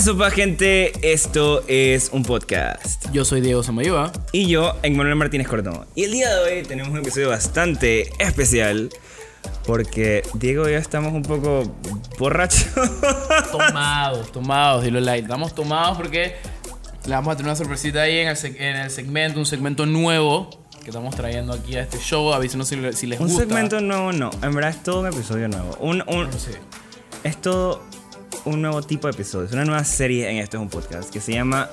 Azupa, gente, esto es un podcast. Yo soy Diego Samayoa. Y yo, Emmanuel Martínez Cordón. Y el día de hoy tenemos un episodio bastante especial. Porque Diego y yo estamos un poco borrachos. Tomados, tomados, dilo like. Estamos tomados porque le vamos a tener una sorpresita ahí en el, en el segmento, un segmento nuevo que estamos trayendo aquí a este show. Avísenos si, si les un gusta. segmento nuevo, no. En verdad es todo un episodio nuevo. Un, un- Sí. es todo un nuevo tipo de episodio. Es una nueva serie en Esto es un podcast que se llama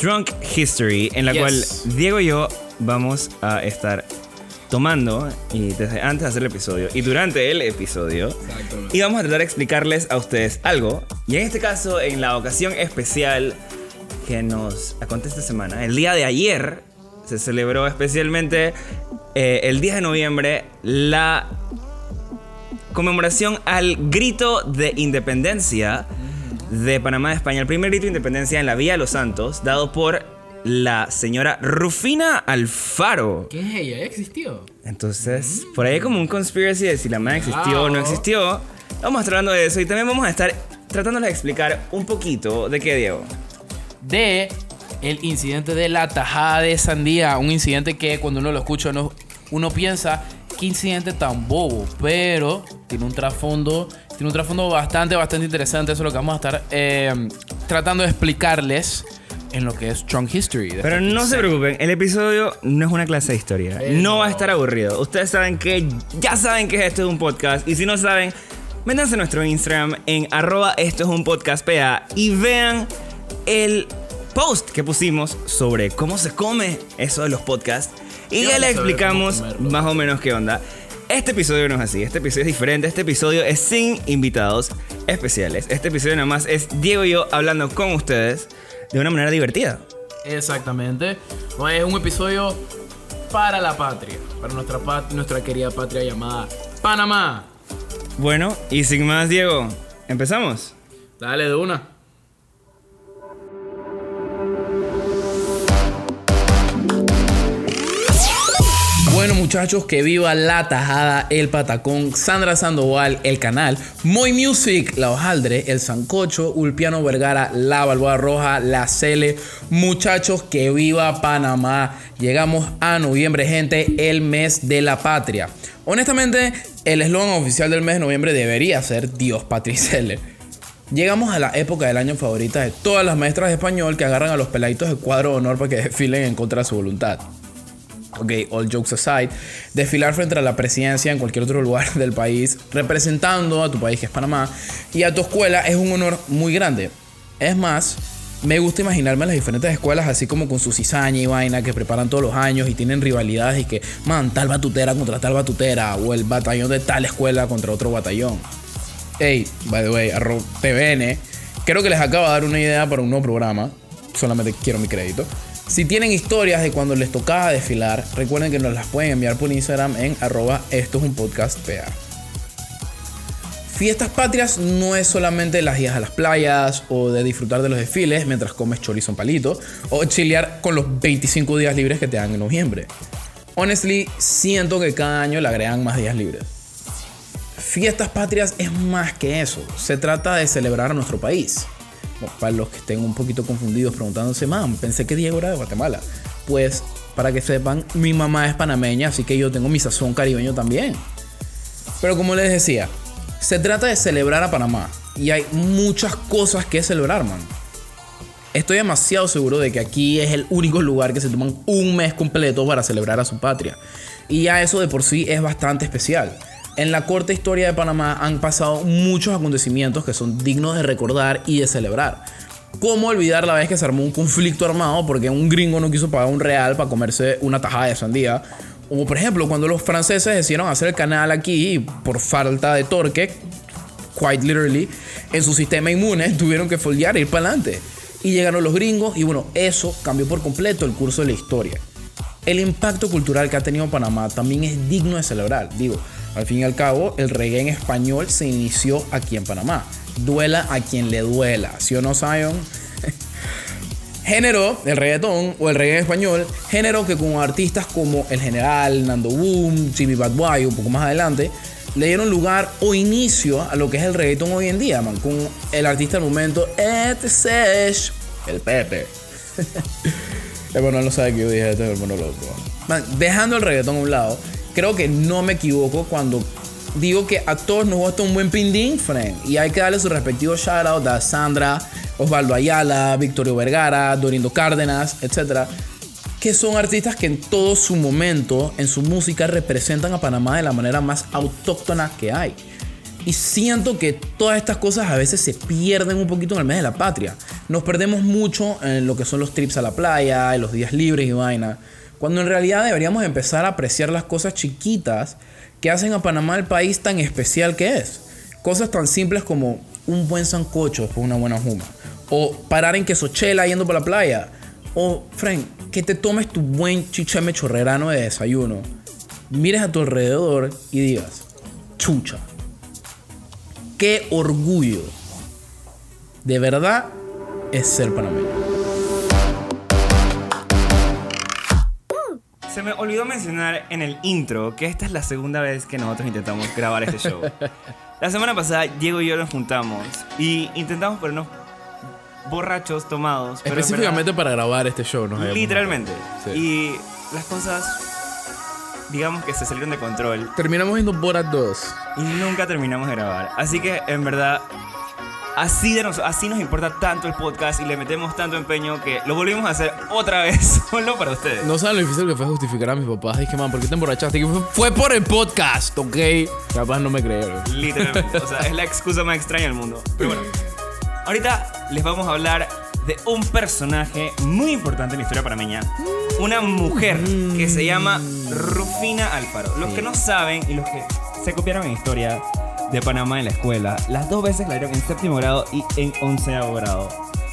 Drunk History, en la Yes. cual Diego y yo vamos a estar tomando y desde antes de hacer el episodio y durante el episodio y vamos a tratar de explicarles a ustedes algo. Y en este caso, en la ocasión especial que nos acontece esta semana, el día de ayer se celebró especialmente eh, el 10 de noviembre la conmemoración al grito de independencia de Panamá de España. El primer grito de independencia en la Vía de los Santos, dado por la señora Rufina Alfaro. ¿Qué es ella? ¿Ya existió? Entonces, por ahí hay como un conspiracy de si la man existió o no existió. Vamos a estar hablando de eso y también vamos a estar tratándoles de explicar un poquito de qué, Diego. De el incidente de la tajada de sandía. Un incidente que cuando uno lo escucha uno, uno piensa, qué incidente tan bobo. Pero tiene un trasfondo, tiene un trasfondo bastante, bastante interesante. Eso es lo que vamos a estar eh, tratando de explicarles en lo que es Strong History. Pero este no se preocupen, el episodio no es una clase de historia. Eh, No va a estar aburrido. Ustedes saben que ya saben que esto es un podcast. Y si no saben, métanse a nuestro Instagram en arroba esto es un podcast PA y vean el post que pusimos sobre cómo se come eso de los podcasts. Y ya sabía explicamos más o menos qué onda. Este episodio no es así, este episodio es diferente, este episodio es sin invitados especiales. Este episodio nada más es Diego y yo hablando con ustedes de una manera divertida. Exactamente. No, es un episodio para la patria. Para nuestra, pat- nuestra querida patria llamada Panamá. Bueno, y sin más, Diego, ¿empezamos? Dale de una. Bueno muchachos, que viva la tajada, el patacón, Sandra Sandoval, el canal, Moy Music, la hojaldre, el sancocho, Ulpiano Vergara, la balboa roja, la Cele. Muchachos, que viva Panamá. Llegamos a noviembre, gente, el mes de la patria. Honestamente, el eslogan oficial del mes de noviembre debería ser Dios Patricele. Llegamos a la época del año favorita de todas las maestras de español que agarran a los peladitos de cuadro de honor para que desfilen en contra de su voluntad. Ok, all jokes aside, desfilar frente a la presidencia en cualquier otro lugar del país, representando a tu país que es Panamá, y a tu escuela es un honor muy grande. Es más, me gusta imaginarme las diferentes escuelas así como con su cizaña y vaina que preparan todos los años y tienen rivalidades y que, man, tal batutera contra tal batutera, o el batallón de tal escuela contra otro batallón. Hey, by the way, TVN, creo que les acabo de dar una idea para un nuevo programa. Solamente quiero mi crédito. Si tienen historias de cuando les tocaba desfilar, recuerden que nos las pueden enviar por Instagram en arroba esto es un podcast. Fiestas patrias no es solamente las idas a las playas o de disfrutar de los desfiles mientras comes chorizo en palito o chilear con los 25 días libres que te dan en noviembre. Honestly, siento que cada año le agregan más días libres. Fiestas patrias es más que eso. Se trata de celebrar a nuestro país. Para los que estén un poquito confundidos preguntándose, mam, pensé que Diego era de Guatemala. Pues, para que sepan, mi mamá es panameña, así que yo tengo mi sazón caribeño también. Pero como les decía, se trata de celebrar a Panamá. Y hay muchas cosas que celebrar, man. Estoy demasiado seguro de que aquí es el único lugar que se toman un mes completo para celebrar a su patria. Y ya eso de por sí es bastante especial. En la corta historia de Panamá han pasado muchos acontecimientos que son dignos de recordar y de celebrar. ¿Cómo olvidar la vez que se armó un conflicto armado porque un gringo no quiso pagar un real para comerse una tajada de sandía? O por ejemplo, cuando los franceses decidieron hacer el canal aquí por falta de torque, quite literally, en su sistema inmune tuvieron que foldear e ir para adelante. Y llegaron los gringos y bueno, eso cambió por completo el curso de la historia. El impacto cultural que ha tenido Panamá también es digno de celebrar. Digo, al fin y al cabo, el reggae en español se inició aquí en Panamá. Duela a quien le duela, ¿sí o no, Zion? género, el reggaetón o el reggae español, género que con artistas como El General, Nando Boom, Jimmy Bad Boy, un poco más adelante, le dieron lugar o inicio a lo que es el reggaetón hoy en día, man, con el artista del momento, Ed el Pepe. el no sabe que yo dije, este es el loco. Man, dejando el reggaetón a un lado, creo que no me equivoco cuando digo que a todos nos gusta un buen pindín, friend. Y hay que darle su respectivo shout out a Sandra, Osvaldo Ayala, Victorio Vergara, Dorindo Cárdenas, etc. Que son artistas que en todo su momento, en su música, representan a Panamá de la manera más autóctona que hay. Y siento que todas estas cosas a veces se pierden un poquito en el mes de la patria. Nos perdemos mucho en lo que son los trips a la playa, en los días libres y vaina. Cuando en realidad deberíamos empezar a apreciar las cosas chiquitas que hacen a Panamá el país tan especial que es. Cosas tan simples como un buen sancocho después una buena juma. O parar en quesochela yendo por la playa. O, Frank, que te tomes tu buen chichame chorrerano de desayuno. Mires a tu alrededor y digas, chucha. Qué orgullo. De verdad es ser panameño. Se me olvidó mencionar en el intro que esta es la segunda vez que nosotros intentamos grabar este show. La semana pasada Diego y yo nos juntamos y intentamos ponernos borrachos, tomados. Específicamente para grabar este show, ¿no? Literalmente. Y las cosas, digamos que se salieron de control. Terminamos viendo Borat 2. Y nunca terminamos de grabar. Así que en verdad Así, de nos, así nos importa tanto el podcast y le metemos tanto empeño que lo volvimos a hacer otra vez solo para ustedes. No saben lo difícil que fue justificar a mis papás. Dije, man, ¿por qué te emborrachaste? fue, fue, por el podcast, ¿ok? Capaz no me creyeron. Literalmente. o sea, es la excusa más extraña del mundo. Pero bueno, ahorita les vamos a hablar de un personaje muy importante en la historia panameña. Una mujer que se llama Rufina Alfaro. Los que no saben y los que se copiaron en historia de Panamá en la escuela. Las dos veces la dieron en séptimo grado y en onceavo grado.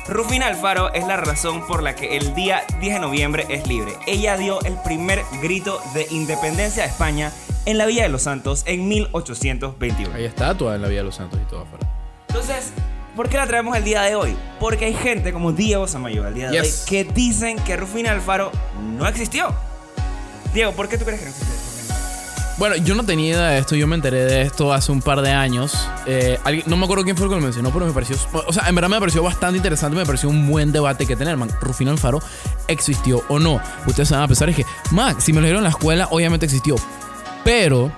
Rufina Alfaro es la razón por la que el día 10 de noviembre es libre. Ella dio el primer grito de independencia de España en la Villa de los Santos en 1821. Hay estatua en la Villa de los Santos y todo afuera. Entonces, ¿por qué la traemos el día de hoy? Porque hay gente como Diego Samayo el día de hoy que dicen que Rufina Alfaro no existió. Diego, ¿por qué tú crees que no existió? Bueno, yo no tenía idea de esto, yo me enteré de esto hace un par de años. Eh, no me acuerdo quién fue el que lo mencionó, pero me pareció. O sea, en verdad me pareció bastante interesante, me pareció un buen debate que tener, man. Rufino Alfaro existió o no. Ustedes van a pensar, es que, Max, si me lo dieron en la escuela, obviamente existió. Pero,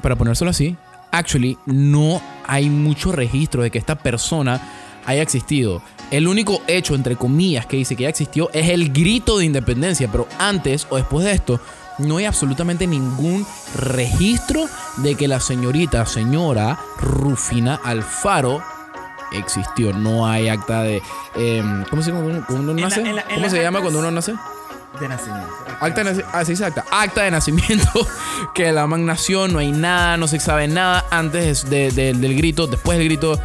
para ponérselo así, actually, no hay mucho registro de que esta persona haya existido. El único hecho, entre comillas, que dice que ya existió es el grito de independencia, pero antes o después de esto no hay absolutamente ningún registro de que la señorita, señora Rufina Alfaro existió. No hay acta de. Em, ¿Cómo se, cuando uno nace? ¿Cómo se llama cuando uno nace? De nacimiento. Acta de nacimiento. Ah, sí, acta. Acta de nacimiento. que la man nació, no hay nada, no se sabe nada antes del grito, después del grito.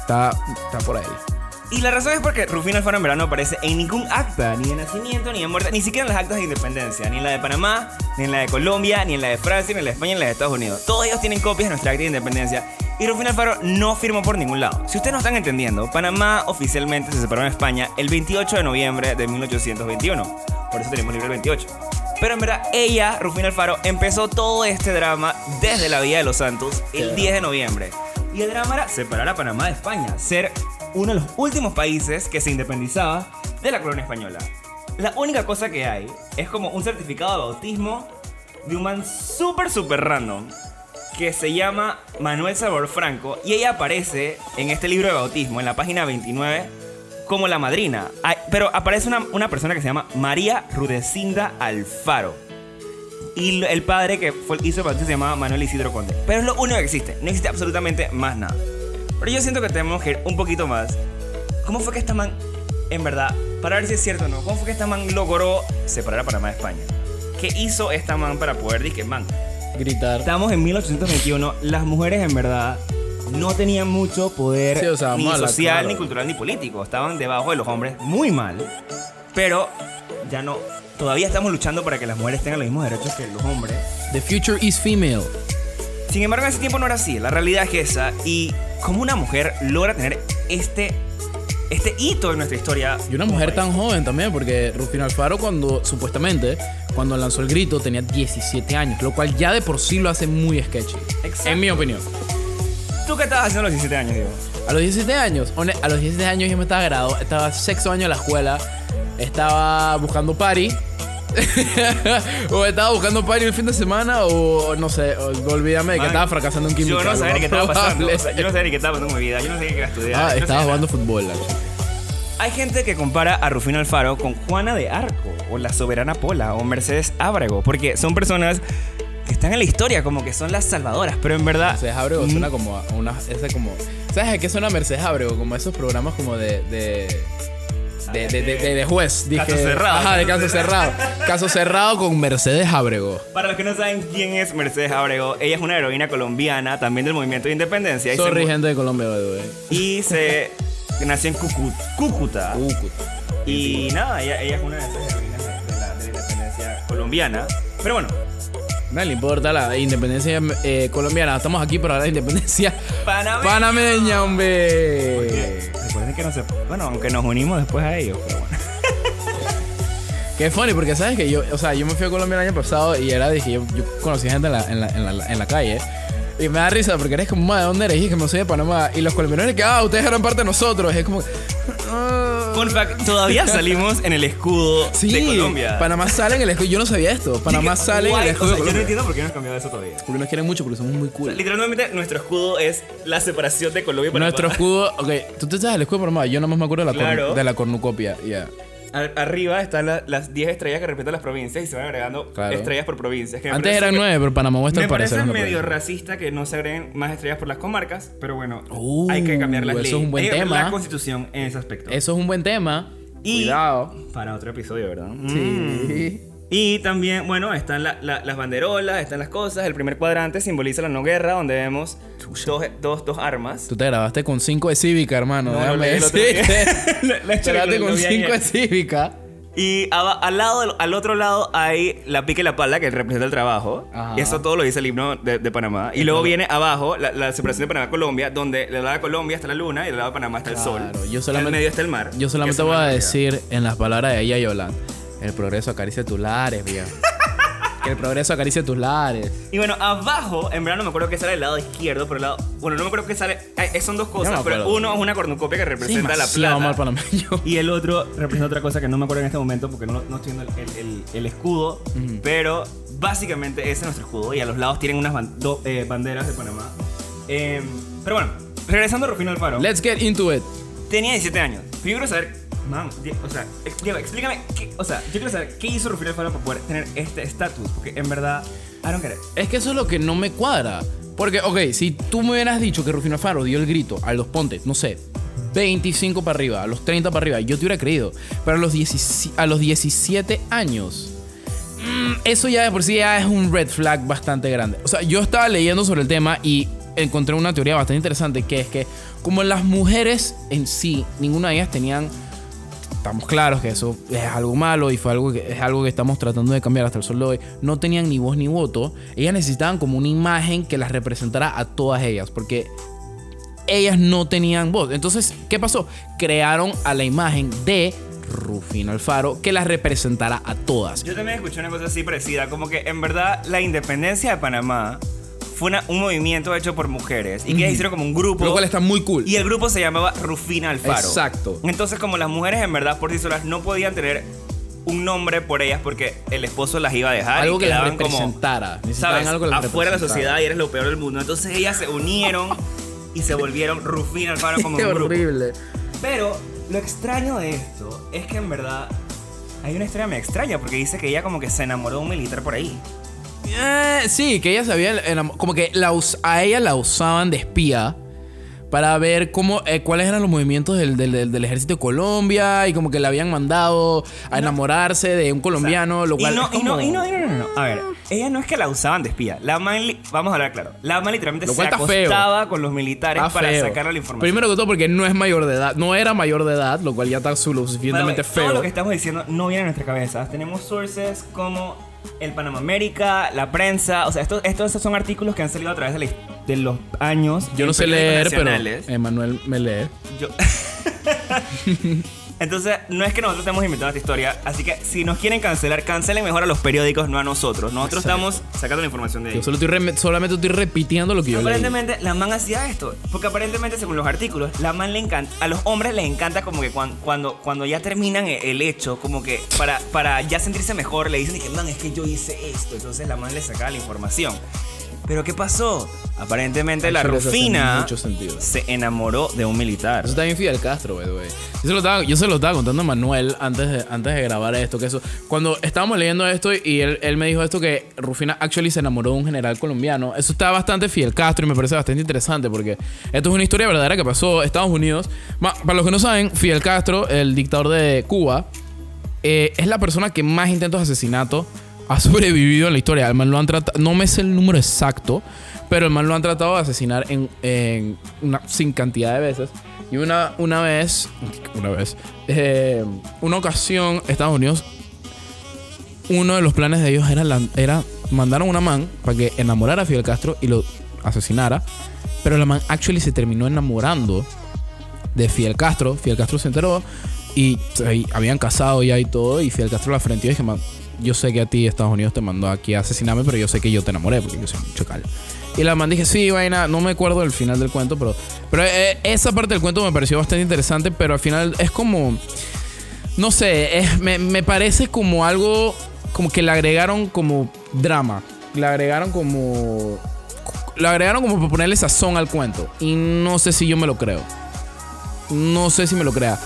Está, está por ahí. Y la razón es porque Rufino Alfaro en verdad no aparece en ningún acta, ni de nacimiento, ni de muerte, ni siquiera en las actas de independencia, ni en la de Panamá, ni en la de Colombia, ni en la de Francia, ni en la de España, ni en la de Estados Unidos. Todos ellos tienen copias de nuestra acta de independencia y Rufino Alfaro no firmó por ningún lado. Si ustedes no están entendiendo, Panamá oficialmente se separó en España el 28 de noviembre de 1821. Por eso tenemos libre el 28. Pero en verdad, ella, Rufino Alfaro, empezó todo este drama desde la Vía de los Santos el 10 de noviembre. Y el drama era separar a Panamá de España, ser uno de los últimos países que se independizaba de la colonia española. La única cosa que hay es como un certificado de bautismo de un man súper, súper random que se llama Manuel Salvador Franco y ella aparece en este libro de bautismo, en la página 29, como la madrina. Pero aparece una, una persona que se llama María Rudecinda Alfaro. Y el padre que hizo el bautismo se llamaba Manuel Isidro Conde. Pero es lo único que existe, no existe absolutamente más nada. Pero yo siento que tenemos que ir un poquito más. ¿Cómo fue que esta man, en verdad, para ver si es cierto o no, cómo fue que esta man logró separar a Panamá de España? ¿Qué hizo esta man para poder decir, man? Gritar. Estamos en 1821, las mujeres en verdad no tenían mucho poder ni social, ni cultural, ni político. Estaban debajo de los hombres muy mal. Pero ya no. Todavía estamos luchando para que las mujeres tengan los mismos derechos que los hombres. The future is female. Sin embargo, en ese tiempo no era así. La realidad es esa. Y cómo una mujer logra tener este este hito en nuestra historia. Y una mujer tan joven también, porque Rufino Alfaro cuando, supuestamente, cuando lanzó el grito tenía 17 años, lo cual ya de por sí lo hace muy sketchy. Exacto. En mi opinión. ¿Tú qué estabas haciendo a los 17 años, Diego? A los 17 años, a los 17 años yo me estaba graduando, estaba sexto año en la escuela, estaba buscando party. o estaba buscando party el fin de semana o no sé, o, olvídame de que estaba fracasando en química. Yo no sabía qué estaba pasando. probable. O sea, yo no sabía ni qué estaba pasando en mi vida. Yo no sabía qué iba a estudiar. Ah, no estaba jugando fútbol. la nada. Hay gente que compara a Rufino Alfaro con Juana de Arco, o la Soberana Pola, o Mercedes Ábrego, porque son personas que están en la historia, como que son las salvadoras, pero en verdad. Mercedes Abrego mm, suena como a una. Ese como, ¿Sabes a qué suena Mercedes Abrego? Como esos programas como de. de de, de, de, de- juez, dije. Caso cerrado, Ajá, de caso cerrado. Caso cerrado con Mercedes Abrego. Para los que no saben quién es Mercedes Ábrego, ella es una heroína colombiana, también del movimiento de independencia. y se Sorry, mu- gente de Colombia, way. Y se nació en Cúcuta. Cúcuta. Y nada, ella, ella es una de esas heroínas de la, de la independencia colombiana. Pero bueno, No le importa la independencia eh, colombiana. Estamos aquí para la independencia Panameña. panameña, hombre. que no se. Bueno, aunque nos unimos después a ellos, pero bueno. Qué funny, porque sabes que yo, o sea, yo me fui a Colombia el año pasado y era, dije, yo, yo conocí gente en la, en la, en la, en la calle. Y me da risa porque eres como, "Ma, ¿de dónde eres? Y dije, no soy de Panamá. Y los colombianos que, ah, ustedes eran parte de nosotros. Y es como, ah. Fun fact: todavía salimos en el escudo Sí, de Colombia. Panamá sale en el escudo. Yo no sabía esto. Panamá Sí sale en el escudo o de sea, Yo no entiendo por qué no han cambiado eso todavía. Porque nos quieren mucho, porque somos muy cool. Literalmente, nuestro escudo es la separación de Colombia y Panamá. Nuestro escudo, ok, tú te sabes el escudo de Panamá. Yo nomás me acuerdo de la, Claro. de la cornucopia. Yeah. Ar- arriba están la- las 10 estrellas que representan las provincias y se van agregando Claro. estrellas por provincias. que Antes eran súper- nueve, pero Panamá Oeste Me parece es la medio racista que no se agreguen más estrellas por las comarcas, pero bueno, Uh, hay que cambiar las eso leyes. es un buen Hay cambiar tema. La constitución en ese aspecto. Eso es un buen tema. Y- Cuidado. Para otro episodio, ¿verdad? Mm. Y también, bueno, están la- la- las banderolas, están las cosas. El primer cuadrante simboliza la no guerra, donde vemos dos, dos, dos armas. Tú te grabaste con 5 de cívica, hermano. No, déjame decirte. Te grabaste con lo vi 5 de cívica. Y aba- al, lado, al otro lado hay la pica y la pala, que representa el trabajo. Ajá. Y eso todo lo dice el himno de, de Panamá. Y luego viene abajo la, la separación de Panamá-Colombia, donde del lado de Colombia está la luna y del lado de Panamá está el sol. Yo En solamente- el medio está el mar. Yo solamente voy a decir en las palabras de ella y Yolanda. El progreso acaricia tus lares, viejo. que el progreso acaricia tus lares. Y bueno, abajo, en verdad no me acuerdo qué sale del lado izquierdo, pero el lado. Bueno, no me acuerdo qué sale. eh, son dos cosas, pero uno es una cornucopia que representa la Demasiado plata. mal panameño. Y el otro representa otra cosa que no me acuerdo en este momento porque no, no estoy viendo el, el- el- el escudo. Pero básicamente ese es nuestro escudo. Y a los lados tienen unas ban- eh, banderas de Panamá. Eh, pero bueno, regresando a Rufino Alfaro. Let's get into it. Tenía 17 años. Yo quiero saber, Die- o sea, Diego, explícame, qué, o sea, yo quiero saber qué hizo Rufino Alfaro para poder tener este estatus. Porque en verdad, I don't get it. Es que eso es lo que no me cuadra. Porque, ok, si tú me hubieras dicho que Rufino Alfaro dio el grito a los pontes, no sé, 25 para arriba, a los 30 para arriba, yo te hubiera creído. Pero a los, 17 a los 17 años, mm, eso ya de por sí ya es un red flag bastante grande. O sea, yo estaba leyendo sobre el tema y encontré una teoría bastante interesante que es que como las mujeres en sí, ninguna de ellas tenían estamos claros que eso es algo malo y fue algo que es algo que estamos tratando de cambiar hasta el sol de hoy. No tenían ni voz ni voto. Ellas necesitaban como una imagen que las representara a todas ellas, porque ellas no tenían voz. Entonces, ¿qué pasó? Crearon a la imagen de Rufino Alfaro que las representara a todas. Yo también escuché una cosa así parecida, como que en verdad la independencia de Panamá fue una- un movimiento hecho por mujeres y que ellas hicieron como un grupo. Lo cual está muy cool. Y el grupo se llamaba Rufina Alfaro. Exacto. Entonces, como las mujeres en verdad por sí solas no podían tener un nombre por ellas porque el esposo las iba a dejar. Algo y que las como, representara. Necesitaban ¿sabes? algo que las Afuera de la sociedad y eres lo peor del mundo. Entonces ellas se unieron y se volvieron Rufina Alfaro como Qué un grupo. horrible. Pero lo extraño de esto es que en verdad hay una historia me extraña porque dice que ella como que se enamoró de un militar por ahí. Eh, sí, que ella sabía, como que la a ella la usaban de espía para ver cómo, eh, cuáles eran los movimientos del, del- ejército de Colombia y como que le habían mandado a enamorarse de un colombiano, lo cual y no, como- y no, y no, y no, no, no. A ver, ella no es que la usaban de espía. La man, vamos a hablar claro. La man literalmente se feo. acostaba con los militares Está para feo. sacarle la información. Primero que todo porque no es mayor de edad, no era mayor de edad, lo cual ya está suficientemente way, feo. Todo lo que estamos diciendo no viene a nuestras cabezas. Tenemos sources como el Panama América, la prensa. O sea, estos, estos son artículos que han salido a través de, la- de los años. Yo no sé leer, pero. Emanuel me lee. Yo, Entonces, no es que nosotros estemos inventando esta historia, así que si nos quieren cancelar, cancelen mejor a los periódicos, no a nosotros. Nosotros estamos sacando la información de ahí. Yo solo estoy solamente estoy repitiendo lo que yo leí. Aparentemente la man hacía esto, porque aparentemente según los artículos, la man le encanta, a los hombres les encanta como que cuan- cuando, cuando, ya terminan e- el hecho, como que para, para ya sentirse mejor, le dicen que man, es que yo hice esto, entonces la man le sacaba la información. Pero ¿qué pasó? Aparentemente la Rufina se enamoró de un militar. Eso está bien Fidel Castro, by the way. Yo se lo estaba, yo se lo estaba contando a Manuel antes de, antes de grabar esto. Que eso, cuando estábamos leyendo esto y él, él me dijo esto que Rufina actually se enamoró de un general colombiano. Eso está bastante Fidel Castro y me parece bastante interesante porque esto es una historia verdadera que pasó en Estados Unidos. Para los que no saben, Fidel Castro, el dictador de Cuba, eh, es la persona que más intentos de asesinato ha sobrevivido en la historia. El man lo han tratado, no me sé el número exacto, pero el man lo han tratado de asesinar en, en una sin cantidad de veces. Y una, una vez, una vez, eh, una ocasión, Estados Unidos, uno de los planes de ellos era, lan- era mandaron una man para que enamorara a Fidel Castro y lo asesinara. Pero la man actually se terminó enamorando de Fidel Castro. Fidel Castro se enteró y ahí habían casado ya y todo. Y Fidel Castro la frente y dije, man, yo sé que a ti Estados Unidos te mandó aquí a asesinarme, pero yo sé que yo te enamoré porque yo soy un chocal. Y la man dije, sí, vaina, no me acuerdo del final del cuento, pero, pero eh, esa parte del cuento me pareció bastante interesante, pero al final es como, no sé, me, me parece como algo, como que le agregaron como drama, le agregaron como, le agregaron como para ponerle sazón al cuento. Y no sé si yo me lo creo. No sé si me lo crea.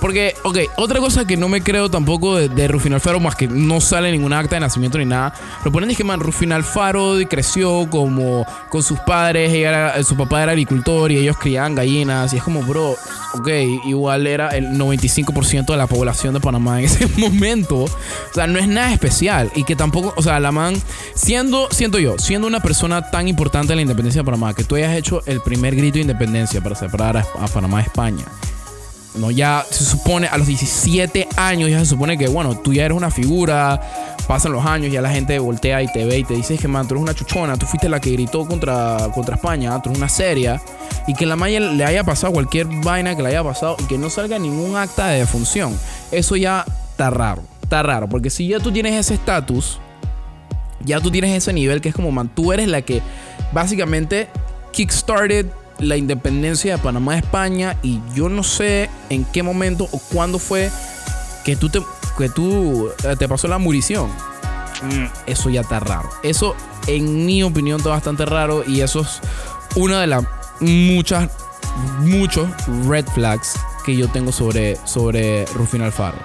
Porque, ok, otra cosa que no me creo tampoco de, de Rufino Alfaro, más que no sale ninguna acta de nacimiento ni nada, lo ponen es que, man, Rufino Alfaro creció como con sus padres, ella era- su papá era agricultor y ellos criaban gallinas, y es como, bro, ok, igual era el 95% de la población de Panamá en ese momento, o sea, no es nada especial, y que tampoco, o sea, la man, siendo, siento yo, siendo una persona tan importante en la independencia de Panamá, que tú hayas hecho el primer grito de independencia para separar a Panamá de España, no, ya se supone a los 17 años ya se supone que, bueno, tú ya eres una figura, pasan los años, ya la gente voltea y te ve y te dice que, man, tú eres una chuchona, tú fuiste la que gritó contra, contra España, tú eres una seria, y que la Maya le haya pasado cualquier vaina que le haya pasado y que no salga ningún acta de defunción. Eso ya está raro, está raro, porque si ya tú tienes ese estatus, ya tú tienes ese nivel que es como, man, tú eres la que básicamente kickstarted la independencia de Panamá de España y yo no sé en qué momento o cuándo fue que tú te, que tú eh, te pasó la murición. Mm, Eso ya está raro. Eso, en mi opinión, está bastante raro y eso es una de las muchas, muchos red flags que yo tengo sobre, sobre Rufino Alfaro.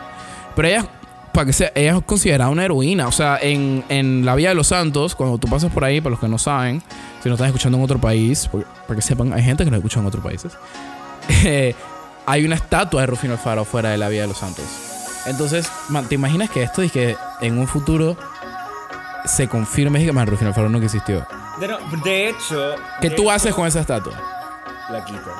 Pero ella, para que sea, ella es considerada una heroína. O sea, en, en la Vía de los Santos, cuando tú pasas por ahí, para los que no saben, si no están escuchando en otro país, porque- para que sepan, hay gente que nos escucha en otros países. eh, hay una estatua de Rufino Alfaro fuera de la Vía de los Santos. Entonces, man, ¿te imaginas que esto es que en un futuro se confirme que man, Rufino Alfaro nunca existió? De, no- de hecho... ¿Qué de tú hecho, haces con esa estatua? La quito.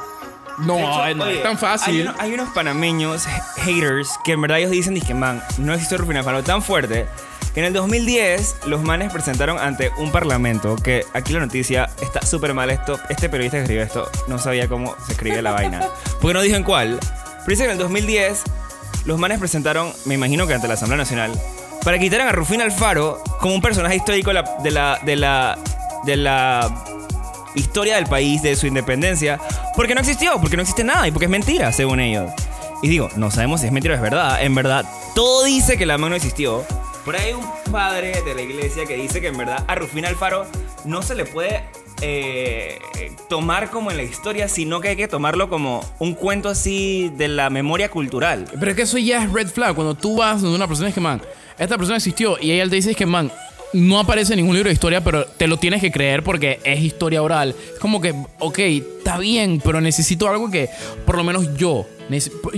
No, hecho, no oye, es tan fácil. Hay, uno- hay unos panameños ha- haters que en verdad ellos dicen que man, no existió Rufino Alfaro tan fuerte que en el 2010 los manes presentaron ante un parlamento que aquí la noticia está súper mal esto. Este periodista que escribió esto no sabía cómo se escribe la vaina. Porque no dijo en cuál. Pero dice que en el 2010 los manes presentaron, me imagino que ante la Asamblea Nacional, para que quitaran a Rufino Alfaro como un personaje histórico de la, de la, de la, de la historia del país, de su independencia, porque no existió, porque no existe nada y porque es mentira, según ellos. Y digo, no sabemos si es mentira o es verdad. En verdad, todo dice que la mano no existió. Ahí hay un padre de la iglesia que dice que en verdad a Rufina Alfaro no se le puede eh, tomar como en la historia, sino que hay que tomarlo como un cuento así de la memoria cultural. Pero es que eso ya es red flag. Cuando tú vas donde una persona es que, man, esta persona existió y ella te dice que, man, no aparece en ningún libro de historia, pero te lo tienes que creer porque es historia oral. Es como que, ok, está bien, pero necesito algo que, por lo menos yo,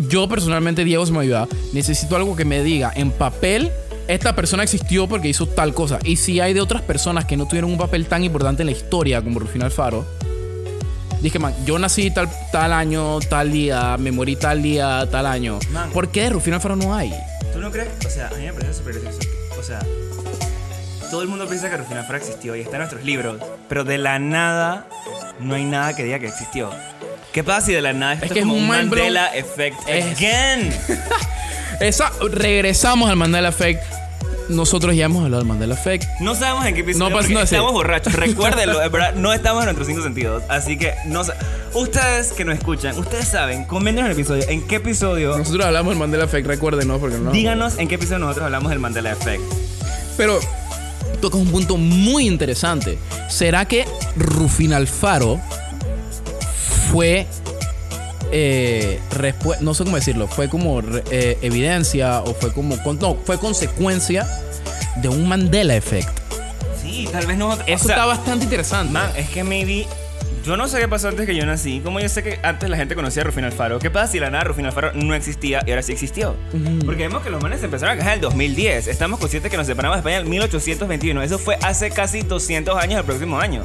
yo personalmente, Diego se me ayuda, necesito algo que me diga en papel. Esta persona existió porque hizo tal cosa. Y si hay de otras personas que no tuvieron un papel tan importante en la historia como Rufino Alfaro, Dije, man, yo nací tal, tal año, tal día, me morí tal día, tal año. Man. ¿Por qué de Rufino Alfaro no hay? ¿Tú no crees? O sea, a mí me parece súper. O sea, todo el mundo piensa que Rufina Alfaro existió y está en nuestros libros, pero de la nada no hay nada que diga que existió. ¿Qué pasa si de la nada esto Es que como un un mind blown. Mandela Effect Es- again? Esa, regresamos al Mandela Effect. Nosotros ya hemos hablado del Mandela Effect. No sabemos en qué episodio No estamos borrachos. Recuérdenlo, verdad, no estamos en nuestros cinco sentidos. Así que no Ustedes que nos escuchan, ustedes saben, coméntenos en el episodio. ¿En qué episodio? Nosotros hablamos del Mandela Effect, recuerden, ¿no? Porque no. Díganos en qué episodio nosotros hablamos del Mandela Effect. Pero tocas un punto muy interesante. ¿Será que Rufina Alfaro fue eh, no sé cómo decirlo, fue como eh, evidencia o fue como no, fue consecuencia de un Mandela Effect? Sí, tal vez nosotros. Eso o sea, está bastante interesante. Man, es que maybe. Yo no sé qué pasó antes que yo nací. Como yo sé que antes la gente conocía a Rufino Alfaro. ¿Qué pasa si la nada Rufino Alfaro no existía y ahora sí existió? Porque vemos que los manes empezaron a quejar en el 2010. Estamos conscientes que nos separamos de España en 1821. Eso fue hace casi 200 años el próximo año.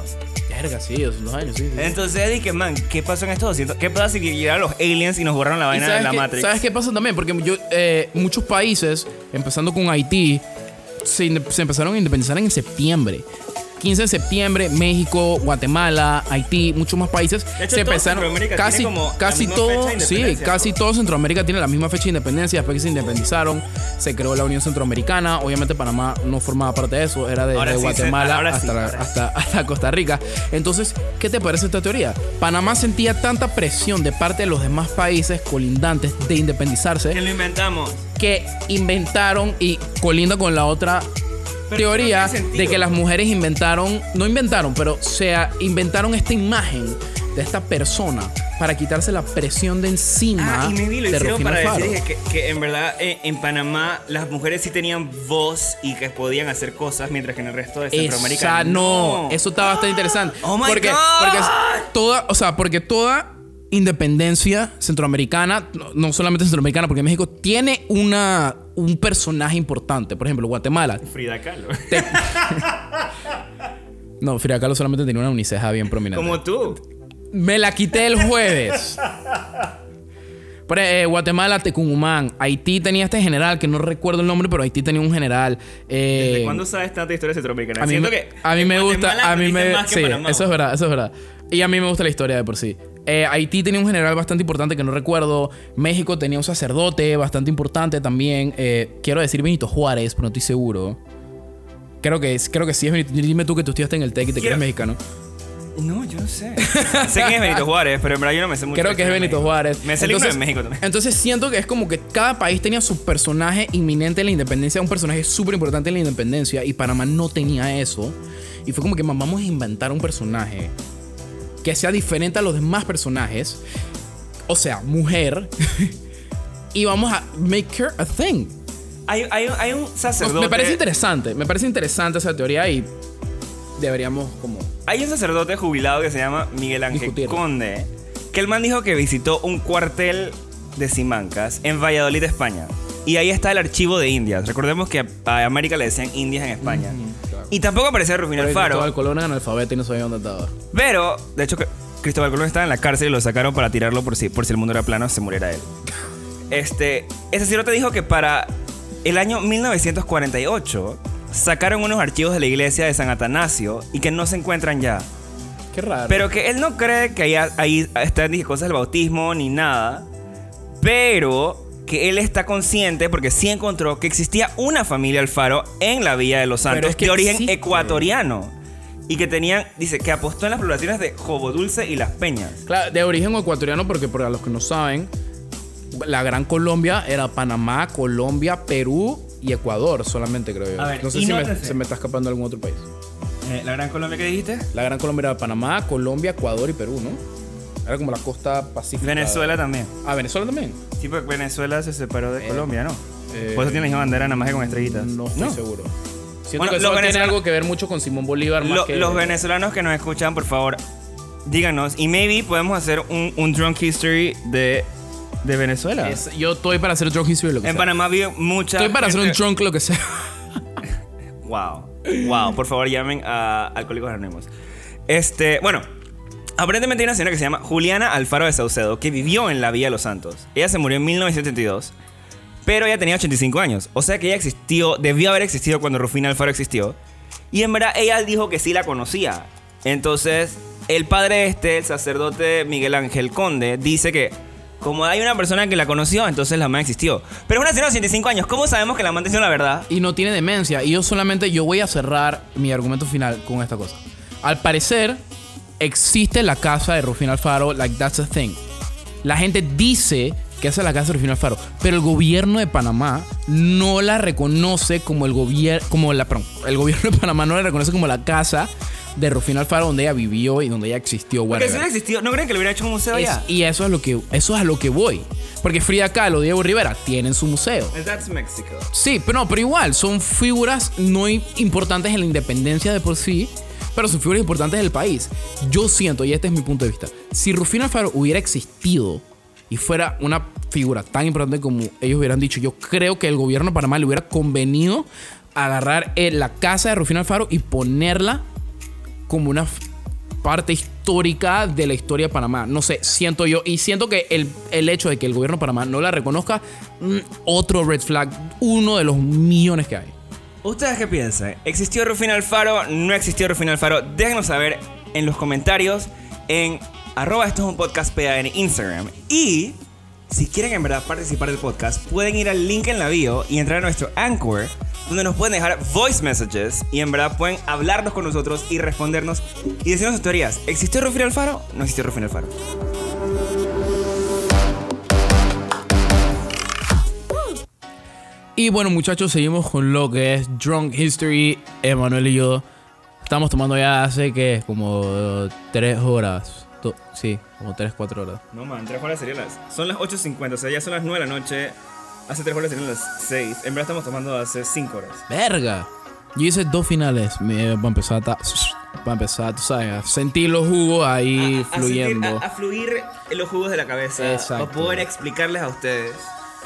Verga, sí, esos dos años, sí. sí. Entonces dije, man, ¿qué pasó en estos 200? ¿Qué pasa si llegaron los aliens y nos borraron la ¿Y vaina de la qué, Matrix? ¿Sabes qué pasa también? Porque yo, eh, muchos países, empezando con Haití, se empezaron a independizar en septiembre. 15 de septiembre, México, Guatemala, Haití, muchos más países hecho, se empezaron. Casi, como casi todo, sí, casi todo Centroamérica tiene la misma fecha de independencia. Después que se independizaron, se creó la Unión Centroamericana. Obviamente Panamá no formaba parte de eso, era de, sí Guatemala hasta, sí. hasta, hasta Costa Rica. Entonces, ¿qué te parece esta teoría? Panamá sentía tanta presión de parte de los demás países colindantes de independizarse Que lo inventamos. que inventaron y colinda con la otra teoría no de que las mujeres inventaron, no inventaron, pero se inventaron esta imagen de esta persona para quitarse la presión de encima Ah, y maybe lo de hicieron para decir que, que en verdad eh, en Panamá las mujeres sí tenían voz y que podían hacer cosas, mientras que en el resto de Centroamérica Esa, no, eso está bastante interesante. Oh my porque, God. porque toda, o sea, porque toda independencia centroamericana, no, no solamente centroamericana, porque México tiene una un personaje importante. Por ejemplo, Guatemala. Frida Kahlo. No, Frida Kahlo solamente tenía una uniceja bien prominente. Como tú. Me la quité el jueves. Por, eh, Guatemala, Tecumumán. Haití tenía este general, que no recuerdo el nombre, pero Haití tenía un general. Eh, ¿Desde cuándo sabes tanta historia centroamericana? a mí, Siento me, que a mí me gusta, a mí me... Sí, eso es verdad, eso es verdad. Y a mí me gusta la historia de por sí. Eh, Haití tenía un general bastante importante que no recuerdo. México tenía un sacerdote bastante importante también. Eh, quiero decir Benito Juárez, pero no estoy seguro. Creo que, creo que sí es Benito. Dime tú que tú estudiaste en el TEC y te crees mexicano. No, yo no sé. sé quién es Benito Juárez, pero en verdad yo no me sé mucho. Creo que es Benito México. Juárez. Me sé el himno de México también. Entonces siento que es como que cada país tenía su personaje inminente en la independencia, un personaje súper importante en la independencia, y Panamá no tenía eso. Y fue como que "Man, vamos a inventar un personaje que sea diferente a los demás personajes, o sea, mujer, y vamos a make her a thing. Hay, hay, hay un sacerdote. Me parece interesante, me parece interesante esa teoría y deberíamos como... Hay un sacerdote jubilado que se llama Miguel Ángel Discutirlo. Conde. Que el man dijo que visitó un cuartel de Simancas en Valladolid, España. Y ahí está el archivo de Indias. Recordemos que a América le decían Indias en España. Y tampoco aparecía Rufino Alfaro. Cristóbal Colón era analfabeto y no sabía dónde estaba. Pero, de hecho, Cristóbal Colón estaba en la cárcel y lo sacaron para tirarlo por si, por si el mundo era plano, se muriera él. Este, ese sacerdote dijo que para el año 1948 sacaron unos archivos de la iglesia de San Atanasio y que no se encuentran ya. Qué raro. Pero que él no cree que ahí, ahí están cosas del bautismo ni nada. Pero que él está consciente porque sí encontró que existía una familia Alfaro en la Villa de los Pero Santos es que de origen existe. ecuatoriano. Y que tenían, dice, que apostó en las poblaciones de Jobo Dulce y Las Peñas. Claro, de origen ecuatoriano, porque para los que no saben, la Gran Colombia era Panamá, Colombia, Perú y Ecuador, solamente creo yo. A ver, no sé si no me, se me está escapando algún otro país. Eh, ¿La Gran Colombia que dijiste? La Gran Colombia era Panamá, Colombia, Ecuador y Perú, ¿no? Era como la costa pacífica. Venezuela también. Ah, Venezuela también. Sí, porque Venezuela se separó de Eh, Colombia, ¿no? eh, Por eso tiene la bandera nada más que con estrellitas. No estoy seguro. Siento Bueno, que eso tiene algo que ver mucho con Simón Bolívar más Lo- que... Los venezolanos que nos escuchan, por favor, díganos. Y maybe podemos hacer un, un drunk history de, de Venezuela. Es- yo estoy para hacer drunk history lo que en sea. Panamá vive mucha. Estoy para hacer un drunk lo que sea. Wow. Wow. Por favor, llamen a Alcohólicos Anónimos. Este, bueno. Aparentemente hay una señora que se llama Juliana Alfaro de Saucedo que vivió en la Villa de los Santos. Ella se murió en 1972, pero ella tenía 85 años. O sea que ella existió, debió haber existido cuando Rufina Alfaro existió. Y en verdad ella dijo que sí la conocía. Entonces, el padre este, el sacerdote Miguel Ángel Conde, dice que como hay una persona que la conoció, entonces la mamá existió. Pero una señora de 85 años, ¿cómo sabemos que la mamá dice la verdad? Y no tiene demencia. Y yo solamente, yo voy a cerrar mi argumento final con esta cosa. Al parecer, existe la casa de Rufino Alfaro, like that's a thing. La gente dice que esa es la casa de Rufino Alfaro, pero el gobierno de Panamá no la reconoce como el gobierno, como la, perdón, el gobierno de Panamá no la reconoce como la casa de Rufino Alfaro donde ella vivió y donde ella existió. Porque si no existió, ¿no creen que le hubiera hecho un museo Es- allá? y eso es lo que eso es a lo que voy. Porque Frida Kahlo, Diego Rivera tienen su museo. And That's Mexico. Sí, pero no, pero igual, son figuras no importantes en la independencia de por sí, pero son figuras importantes del país. Yo siento, y este es mi punto de vista, si Rufino Alfaro hubiera existido y fuera una figura tan importante como ellos hubieran dicho, yo creo que el gobierno de Panamá le hubiera convenido agarrar eh, la casa de Rufino Alfaro y ponerla como una parte histórica de la historia de Panamá. No sé, siento yo. Y siento que el, el hecho de que el gobierno de Panamá no la reconozca, mm, otro red flag, uno de los millones que hay. ¿Ustedes qué piensan? ¿Existió Rufino Alfaro? ¿No existió Rufino Alfaro? Déjenos saber en los comentarios en arroba esto es un podcast PA en Instagram. Y si quieren en verdad participar del podcast, pueden ir al link en la bio y entrar a nuestro Anchor, donde nos pueden dejar voice messages y en verdad pueden hablarnos con nosotros y respondernos y decirnos sus teorías. ¿Existió Rufino Alfaro? ¿No existió Rufino Alfaro? Y bueno, muchachos, seguimos con lo que es Drunk History. Emanuel y yo estamos tomando ya hace que como tres horas. Do- sí, como tres, cuatro horas. No, man, tres horas serían las. Son las 8.50, o sea, ya son las 9 de la noche. Hace tres horas serían las 6. En verdad estamos tomando hace 5 horas. ¡Verga! Yo hice dos finales para empezar ta- para empezar, tú sabes, sentir los jugos ahí a, a fluyendo. sentir- a- a fluir los jugos de la cabeza. Exacto. Para poder explicarles a ustedes.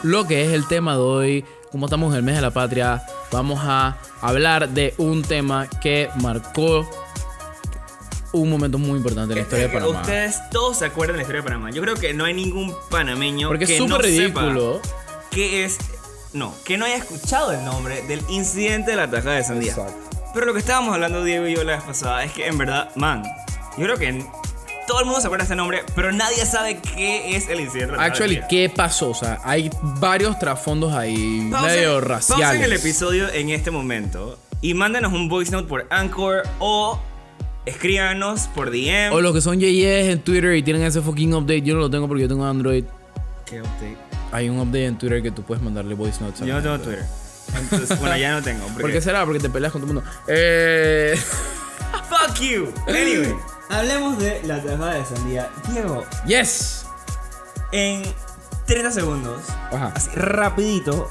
Lo que es el tema de hoy. Como estamos en el mes de la patria, vamos a hablar de un tema que marcó un momento muy importante en la historia de Panamá. Ustedes todos se acuerdan de la historia de Panamá. Yo creo que no hay ningún panameño Porque que es súper no ridículo. sepa que es. No, que no haya escuchado el nombre del incidente de la tajada de sandía. Exacto. Pero lo que estábamos hablando Diego y yo la vez pasada es que en verdad, man, yo creo que todo el mundo se acuerda de este nombre, pero nadie sabe qué es el incidente Actually. ¿qué pasó? O sea, hay varios trasfondos ahí Pausen- medio pausen raciales. el episodio en este momento y mándanos un voice note por Anchor o escríbanos por DM. O los que son yeyes en Twitter y tienen ese fucking update. Yo no lo tengo porque yo tengo Android. ¿Qué update? Hay un update en Twitter que tú puedes mandarle voice notes. Yo no tengo. Twitter. Entonces, bueno, ya no tengo. Porque... ¿Por qué será? Porque te peleas con todo el mundo. Eh. Fuck you. Anyway, hablemos de la tajada de sandía. Diego, yes. en 30 segundos, Ajá. así rapidito,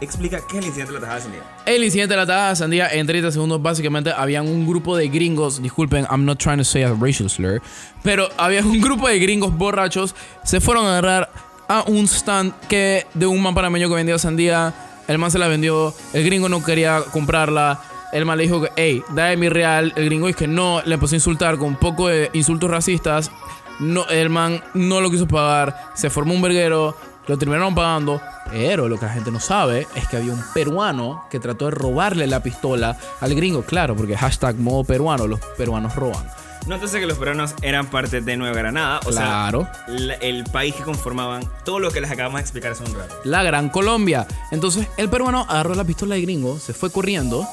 explica qué es el incidente de la tajada de sandía. El incidente de la tajada de sandía en 30 segundos básicamente habían un grupo de gringos, disculpen, I'm not trying to say a racial slur, pero había un grupo de gringos borrachos, se fueron a agarrar a un stand que de un man panameño que vendía sandía, el man se la vendió, el gringo no quería comprarla, el man le dijo que, hey, dame mi real, el gringo que no, le empezó a insultar con un poco de insultos racistas, no, el man no lo quiso pagar, se formó un verguero, lo terminaron pagando, pero lo que la gente no sabe es que había un peruano que trató de robarle la pistola al gringo, claro, porque hashtag modo peruano, los peruanos roban. No entonces que los peruanos eran parte de Nueva Granada, o Claro. sea, la- el país que conformaban todo lo que les acabamos de explicar hace un rato. La Gran Colombia. Entonces el peruano agarró la pistola del gringo, se fue corriendo.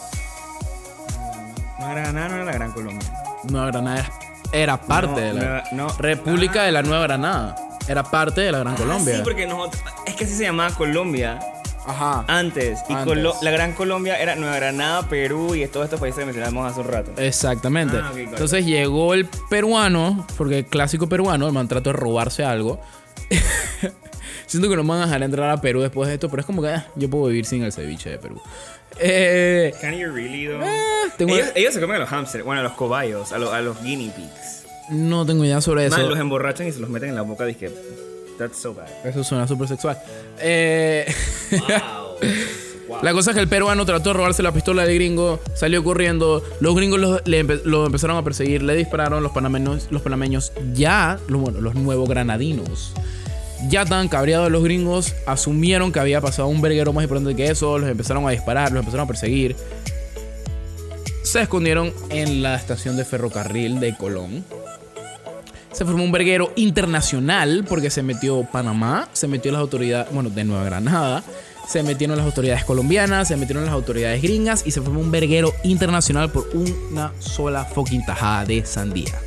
Nueva Granada no era la Gran Colombia. Nueva Granada era, era parte No, de la no. República de la Nueva Granada. Era parte de la Gran Colombia. Ah, Sí, porque nosotros, es que así se llamaba Colombia Ajá. antes. Y Antes. La Gran Colombia era Nueva Granada, Perú y todos estos países que mencionamos hace un rato. Exactamente. Ah, claro. Entonces llegó el peruano, porque el clásico peruano, el man trató de robarse algo. Siento que no me van a dejar entrar a Perú después de esto, pero es como que ah, yo puedo vivir sin el ceviche de Perú. Eh, Can you really though? tengo- ellos, ellos se comen a los hamsters, bueno, a los cobayos, a, los- a los guinea pigs. no tengo idea sobre eso. Man, los emborrachan y se los meten en la boca. Dije, that's so bad. Eso suena súper sexual. Eh, Wow. wow. la cosa es que el peruano trató de robarse la pistola del gringo, salió corriendo, los gringos lo, le empe- lo empezaron a perseguir, le dispararon, los panameños, los panameños ya, bueno, los nuevos granadinos, ya tan cabreados los gringos, asumieron que había pasado un verguero más importante que eso, los empezaron a disparar, los empezaron a perseguir. se escondieron en la estación de ferrocarril de Colón. Se formó un verguero internacional porque se metió Panamá, se metió las autoridades, bueno, de Nueva Granada, se metieron las autoridades colombianas, se metieron las autoridades gringas y se formó un verguero internacional por una sola fucking tajada de sandía.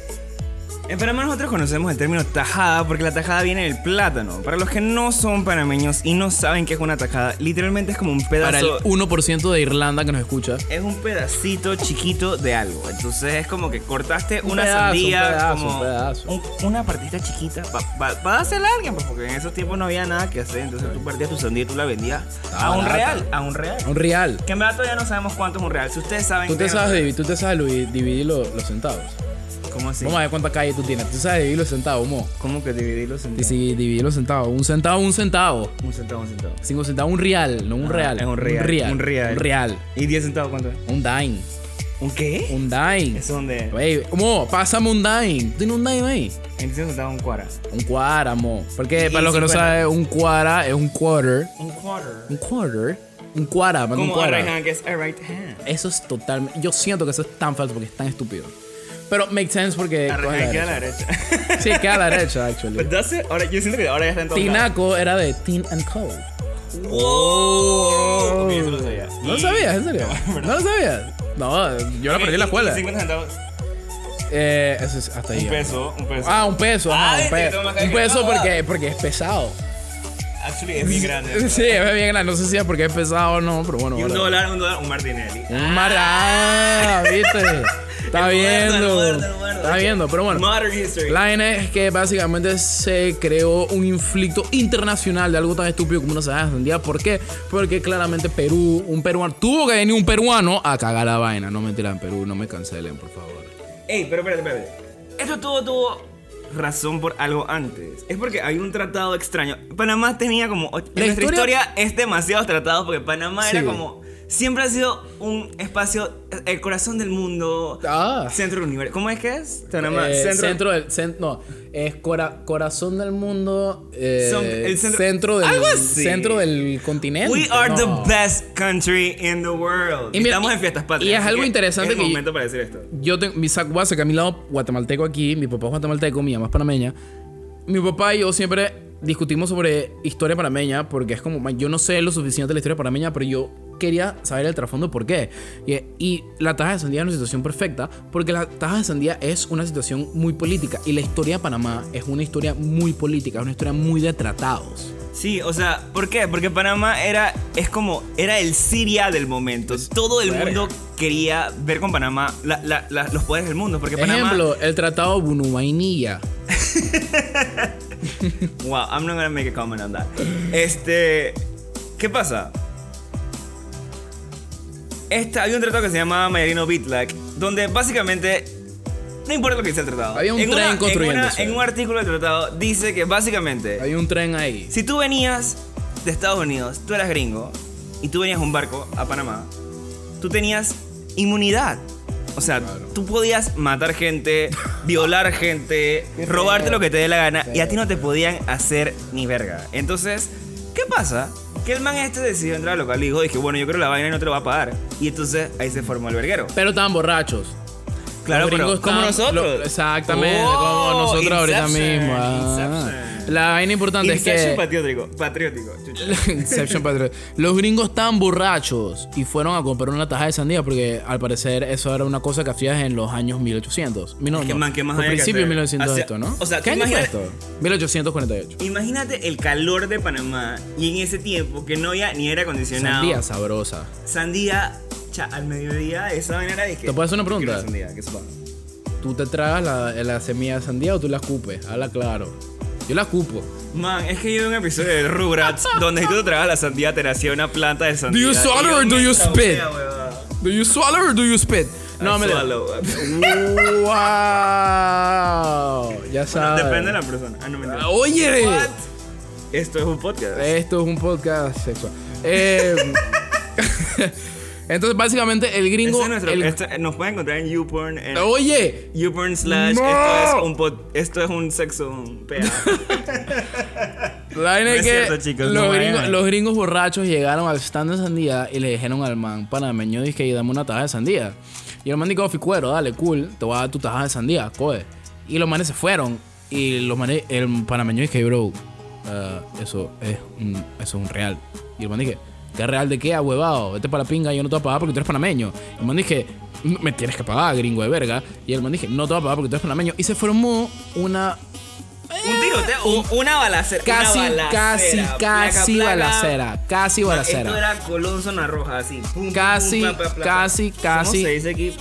En Panamá nosotros conocemos el término tajada porque la tajada viene del plátano. Para los que no son panameños y no saben qué es una tajada, literalmente es como un pedazo... Para el 1% de Irlanda que nos escucha. Es un pedacito chiquito de algo. Entonces es como que cortaste una pedazo, sandía, un pedazo, como un pedazo. un- una partita chiquita para hacerla a alguien, pues, porque en esos tiempos no había nada que hacer. Entonces tú partías tu sandía y tú la vendías Ah, a un barata. real, a un real. Un real. Que en verdad todavía no sabemos cuánto es un real. Si ustedes saben... Tú te sabes, tú te sabes divi- dividir los, los centavos. ¿Cómo así? Vamos a ver cuántas calles tú tienes. Tú sabes dividir los centavos, mo. ¿Cómo que dividir los Y centavos? si dividir los centavos. Un centavo, un centavo. Un centavo, un centavo. Cinco centavos, un real. No un Ah, real. es un real, Un real. un real. Un real. ¿Y 10 centavos cuánto es? Un dime. ¿Un qué? Un dime. ¿Eso dónde? Wey, mo, pásame un dime. ¿Tienes un dime ahí? En 10 centavos un cuara. Un cuara, mo. Porque para los que no 50. saben, un cuara es un quarter. Un quarter. Un quarter. Un cuara, manda un cuara. right hand, es right hand. Eso es totalmente. Yo siento que eso es tan falso porque es tan estúpido. Pero makes sense porque. A coge la queda a la derecha. Sí, queda a la derecha, actually. But that's it. Ahora, yo siento que ahora ya está en todo. Tinaco era de Tin and Co. ¡Wow! Ok, eso lo sabía. ¿No lo Y- sabías? ¿En serio? No, ¿No lo sabías? No, yo lo aprendí en la y- y escuela. 50 centavos. Eh, eso es hasta ahí. Un peso, un peso. Ah, un peso. ajá, Ah, un, este, pe- toma acá un que- peso porque, porque es pesado. Actually, es bien grande. Sí, es bien grande. No sé si es porque es pesado o no, pero bueno. Y un dólar, un dólar, un Martinelli. Un mar... Ah, ¿viste? Está viendo. Está viendo, pero bueno. Modern history. La N es que básicamente se creó un inflicto internacional de algo tan estúpido como una de sandía. ¿Por qué? Porque claramente Perú, un peruano, tuvo que venir un peruano a cagar la vaina. No mentira, en Perú, no me cancelen, por favor. Ey, pero espérate, espérate. Esto todo tuvo razón por algo antes. Es porque hay un tratado extraño. Panamá tenía como. En La nuestra historia- historia es demasiados tratados porque Panamá era como. Siempre ha sido un espacio. El corazón del mundo. Ah. Centro del universo. ¿Cómo es que es? Eh, centro. centro, del. cen- no, es cora- corazón del mundo. eh, Son- el centro- del. algo así. Centro del continente. We are no. the best country in the world. Y mira, Estamos en fiestas patrias. y es algo que interesante es que- momento para decir esto. Yo tengo mi sac voy a mi lado guatemalteco aquí, mi papá es guatemalteco, mi mamá es panameña. Mi papá y yo siempre discutimos sobre historia panameña porque es como, man, yo no sé lo suficiente de la historia panameña, pero yo quería saber el trasfondo por qué. Y, y la taja de sandía es una situación perfecta porque la taja de sandía es una situación muy política y la historia de Panamá es una historia muy política, es una historia muy de tratados. Sí, o sea, ¿por qué? Porque Panamá era, es como, era el Siria del momento. Todo el verga. mundo quería ver con Panamá la- la- la- los poderes del mundo. Porque Panamá. Ejemplo, el tratado Bunuvainilla. Wow, I'm not gonna make a comment on that. Este. ¿Qué pasa? Este, hay un tratado que se llama Mayarino Bitlac, donde básicamente. No importa lo que dice el tratado. Había un en tren una- en, una- construyéndose. en un artículo del tratado dice que básicamente. Hay un tren ahí. Si tú venías de Estados Unidos, tú eras gringo, y tú venías en un barco a Panamá, tú tenías inmunidad. O sea, tú podías matar gente, violar gente, robarte lo que te dé la gana, y a ti no te podían hacer ni verga. Entonces, ¿qué pasa? Que el man este decidió entrar al local y dijo, dije, bueno, yo creo la vaina no te lo va a pagar. Y entonces ahí se formó el verguero. Pero estaban borrachos. Claro, Los pero gringos como nosotros. lo- exactamente, Oh, como nosotros ahorita mismo. ah. La vaina importante Inception es que. patriótico, patriótico. Inception Patriot. Los gringos estaban borrachos y fueron a comprar una taja de sandía porque al parecer eso era una cosa que hacías en los años 1800. Mi- No, Es que, man, ¿qué más principio de hacer? 1900 Hacia- esto, ¿no? o sea, ¿qué año fue esto? 1848. Imagínate el calor de Panamá y en ese tiempo que no había ni aire acondicionado. Sandía sabrosa. Sandía, cha, al mediodía, esa vaina era de que. ¿Te puedo hacer una pregunta? Sandía. ¿Tú te tragas la, la semilla de sandía o tú la escupes? Habla claro. Yo la escupo. Man, es que yo vi un episodio de Rugrats donde si tú te tragas la sandía te nacía una planta de sandía. you swallow or do you spit? ¿Do you swallow or do you spit? No, me. ¡Wow! Ya Bueno, sabes. depende de la persona. Ah, no me entiendo. Oye, What? Esto es un podcast. esto es un podcast sexual. Eh, entonces, básicamente, el gringo. Este es nuestro- el- este- nos pueden encontrar en YouPorn. En Oye, YouPorn slash. No. Esto es un pod- esto es un sexo PA. La vaina No es es que cierto, chicos, los, no gringos, los gringos borrachos llegaron al stand de sandía y le dijeron al man panameño, dije, dame una taja de sandía. Y el man dijo, ficuero, dale, cool, te voy a dar tu taja de sandía, coge. Y los manes se fueron. Y los manes, el panameño dije, bro, eh, eso, es un, eso es un real. Y el man dije, ¿qué real de qué, ahuevado? Vete para la pinga, yo no te voy a pagar porque tú eres panameño. El man dije, me tienes que pagar, gringo de verga. Y el man dije, no te voy a pagar porque tú eres panameño. Y se formó una Un tiroteo, un- una balacera. Casi, una casi, balacera, casi placa, placa. balacera. Casi Esto balacera. era Colón Zona Roja, así. Pum, Casi, pum, placa, placa. casi, casi. ¿Cómo se dice aquí?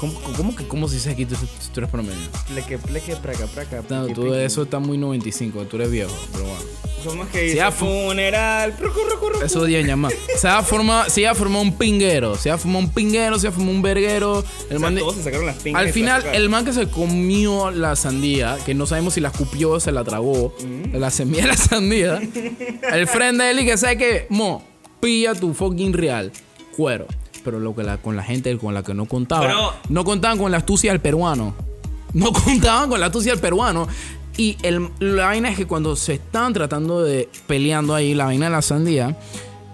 ¿Cómo, cómo, que- cómo se dice aquí tú, tú eres promedio? Pleque, pleque, praca, praca. No, tú piqui. eso está muy 95, tú eres viejo, pero bueno. ¿Cómo es que dice? ah, fu- Funeral. Rucu, rucu, rucu. Eso día llamar. Se ha formado, se ha formado un pinguero, se ha formado un pinguero, se ha formado un verguero. El O sea, man todos se sacaron las pingas. al final, el man que se comió la sandía, que no sabemos si la escupió o se la tragó, Mm. la semilla de la sandía, el friend de él y que sabe que, mo, pilla tu fucking real, cuero. Pero lo que la, con la gente con la que no contaba, Pero- no contaban con la astucia del peruano. No contaban con la astucia del peruano. Y el, la vaina es que cuando se estaban tratando de peleando ahí, la vaina de la sandía,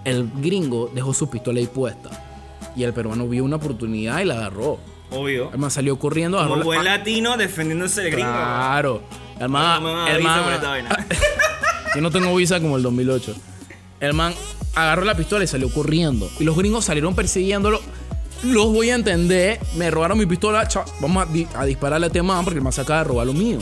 el gringo dejó su pistola ahí puesta. Y el peruano vio una oportunidad y la agarró. Obvio. Man salió corriendo, Como la- buen ah, latino defendiéndose del gringo. Claro. Man, No vaina. yo no tengo visa como el 2008. El man agarró la pistola y salió corriendo. Y los gringos salieron persiguiéndolo. Los voy a entender. Me robaron mi pistola. vamos a, a dispararle a este man porque el man se acaba de robar lo mío.